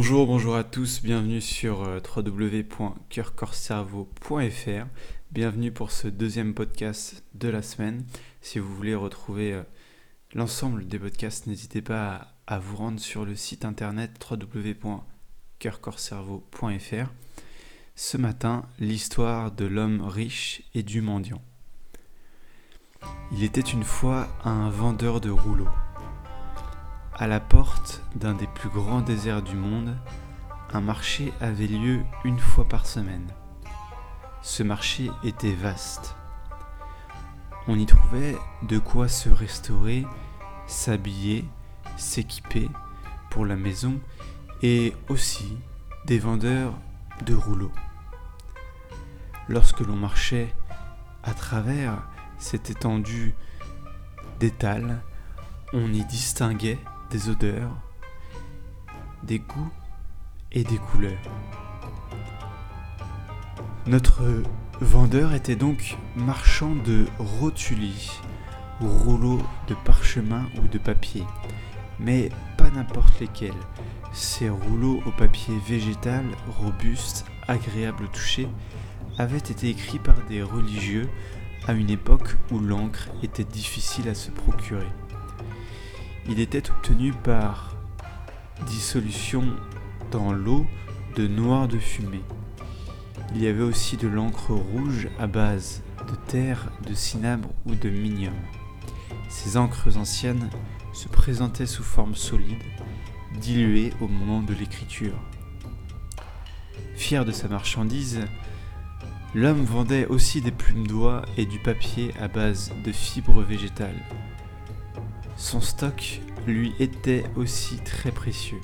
Bonjour, bonjour à tous, bienvenue sur euh, www.coeurcorcerveau.fr. Bienvenue pour ce deuxième podcast de la semaine. Si vous voulez retrouver euh, l'ensemble des podcasts, n'hésitez pas à vous rendre sur le site internet www.coeurcorcerveau.fr. Ce matin, l'histoire de l'homme riche et du mendiant. Il était une fois un vendeur de rouleaux. À la porte d'un des plus grands déserts du monde, un marché avait lieu une fois par semaine. Ce marché était vaste. On y trouvait de quoi se restaurer, s'habiller, s'équiper pour la maison et aussi des vendeurs de rouleaux. Lorsque l'on marchait à travers cette étendue d'étals, on y distinguait des odeurs, des goûts et des couleurs. Notre vendeur était donc marchand de rotulis, rouleaux de parchemin ou de papier, mais pas n'importe lesquels. Ces rouleaux au papier végétal, robustes, agréables au toucher, avaient été écrits par des religieux à une époque où l'encre était difficile à se procurer. Il était obtenu par dissolution dans l'eau de noir de fumée. Il y avait aussi de l'encre rouge à base de terre, de cinabre ou de minium. Ces encres anciennes se présentaient sous forme solide, diluée au moment de l'écriture. Fier de sa marchandise, l'homme vendait aussi des plumes d'oie et du papier à base de fibres végétales. Son stock lui était aussi très précieux.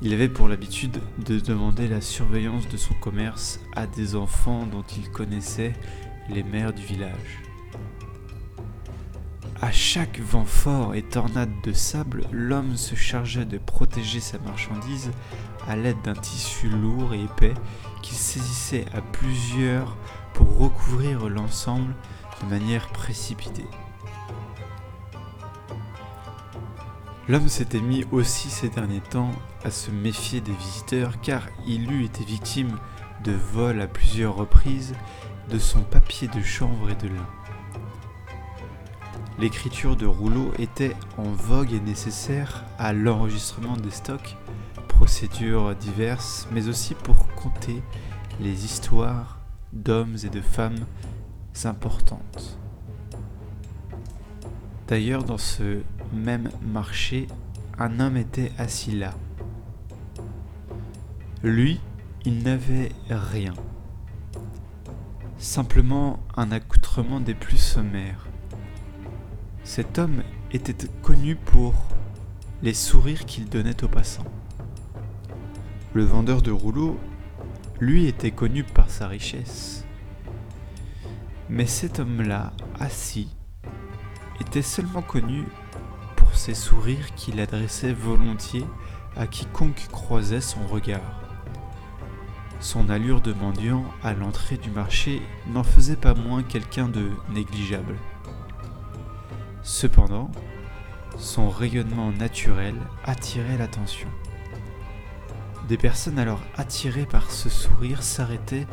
Il avait pour l'habitude de demander la surveillance de son commerce à des enfants dont il connaissait les mères du village. À chaque vent fort et tornade de sable, l'homme se chargeait de protéger sa marchandise à l'aide d'un tissu lourd et épais qu'il saisissait à plusieurs pour recouvrir l'ensemble de manière précipitée. L'homme s'était mis aussi ces derniers temps à se méfier des visiteurs car il eût été victime de vols à plusieurs reprises de son papier de chanvre et de lin. L'écriture de rouleaux était en vogue et nécessaire à l'enregistrement des stocks, procédures diverses, mais aussi pour compter les histoires d'hommes et de femmes importantes. D'ailleurs, dans ce même marché, un homme était assis là. Lui, il n'avait rien. Simplement un accoutrement des plus sommaires. Cet homme était connu pour les sourires qu'il donnait aux passants. Le vendeur de rouleaux, lui, était connu par sa richesse. Mais cet homme-là, assis, était seulement connu ses sourires qu'il adressait volontiers à quiconque croisait son regard. Son allure de mendiant à l'entrée du marché n'en faisait pas moins quelqu'un de négligeable. Cependant, son rayonnement naturel attirait l'attention. Des personnes alors attirées par ce sourire s'arrêtaient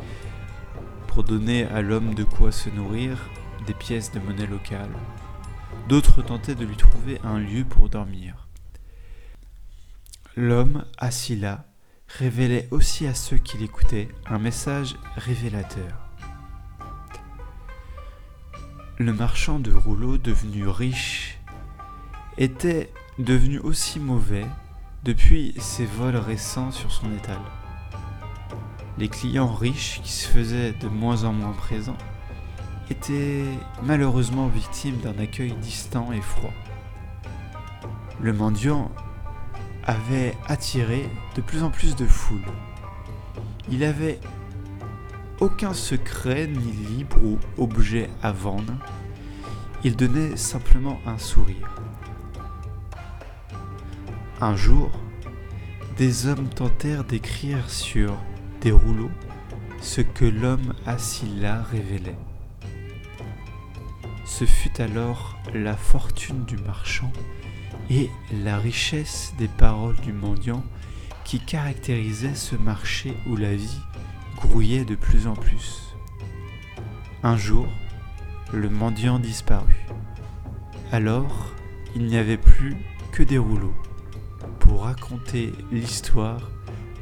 pour donner à l'homme de quoi se nourrir, des pièces de monnaie locale, D'autres tentaient de lui trouver un lieu pour dormir. L'homme, assis là, révélait aussi à ceux qui l'écoutaient un message révélateur. Le marchand de rouleaux devenu riche était devenu aussi mauvais depuis ses vols récents sur son étal. Les clients riches qui se faisaient de moins en moins présents était malheureusement victime d'un accueil distant et froid. Le mendiant avait attiré de plus en plus de foule. Il avait aucun secret ni libre ou objet à vendre. Il donnait simplement un sourire. Un jour, des hommes tentèrent d'écrire sur des rouleaux ce que l'homme assis là révélait. Ce fut alors la fortune du marchand et la richesse des paroles du mendiant qui caractérisait ce marché où la vie grouillait de plus en plus. Un jour, le mendiant disparut. Alors, il n'y avait plus que des rouleaux pour raconter l'histoire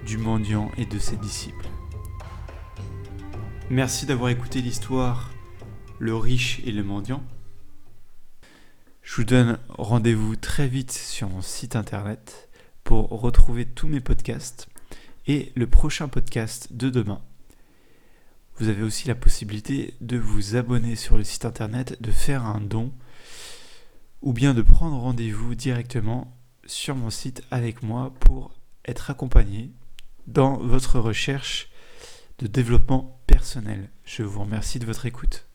du mendiant et de ses disciples. Merci d'avoir écouté l'histoire Le riche et le mendiant. Je vous donne rendez-vous très vite sur mon site internet pour retrouver tous mes podcasts et le prochain podcast de demain. Vous avez aussi la possibilité de vous abonner sur le site internet, de faire un don ou bien de prendre rendez-vous directement sur mon site avec moi pour être accompagné dans votre recherche de développement personnel. Je vous remercie de votre écoute.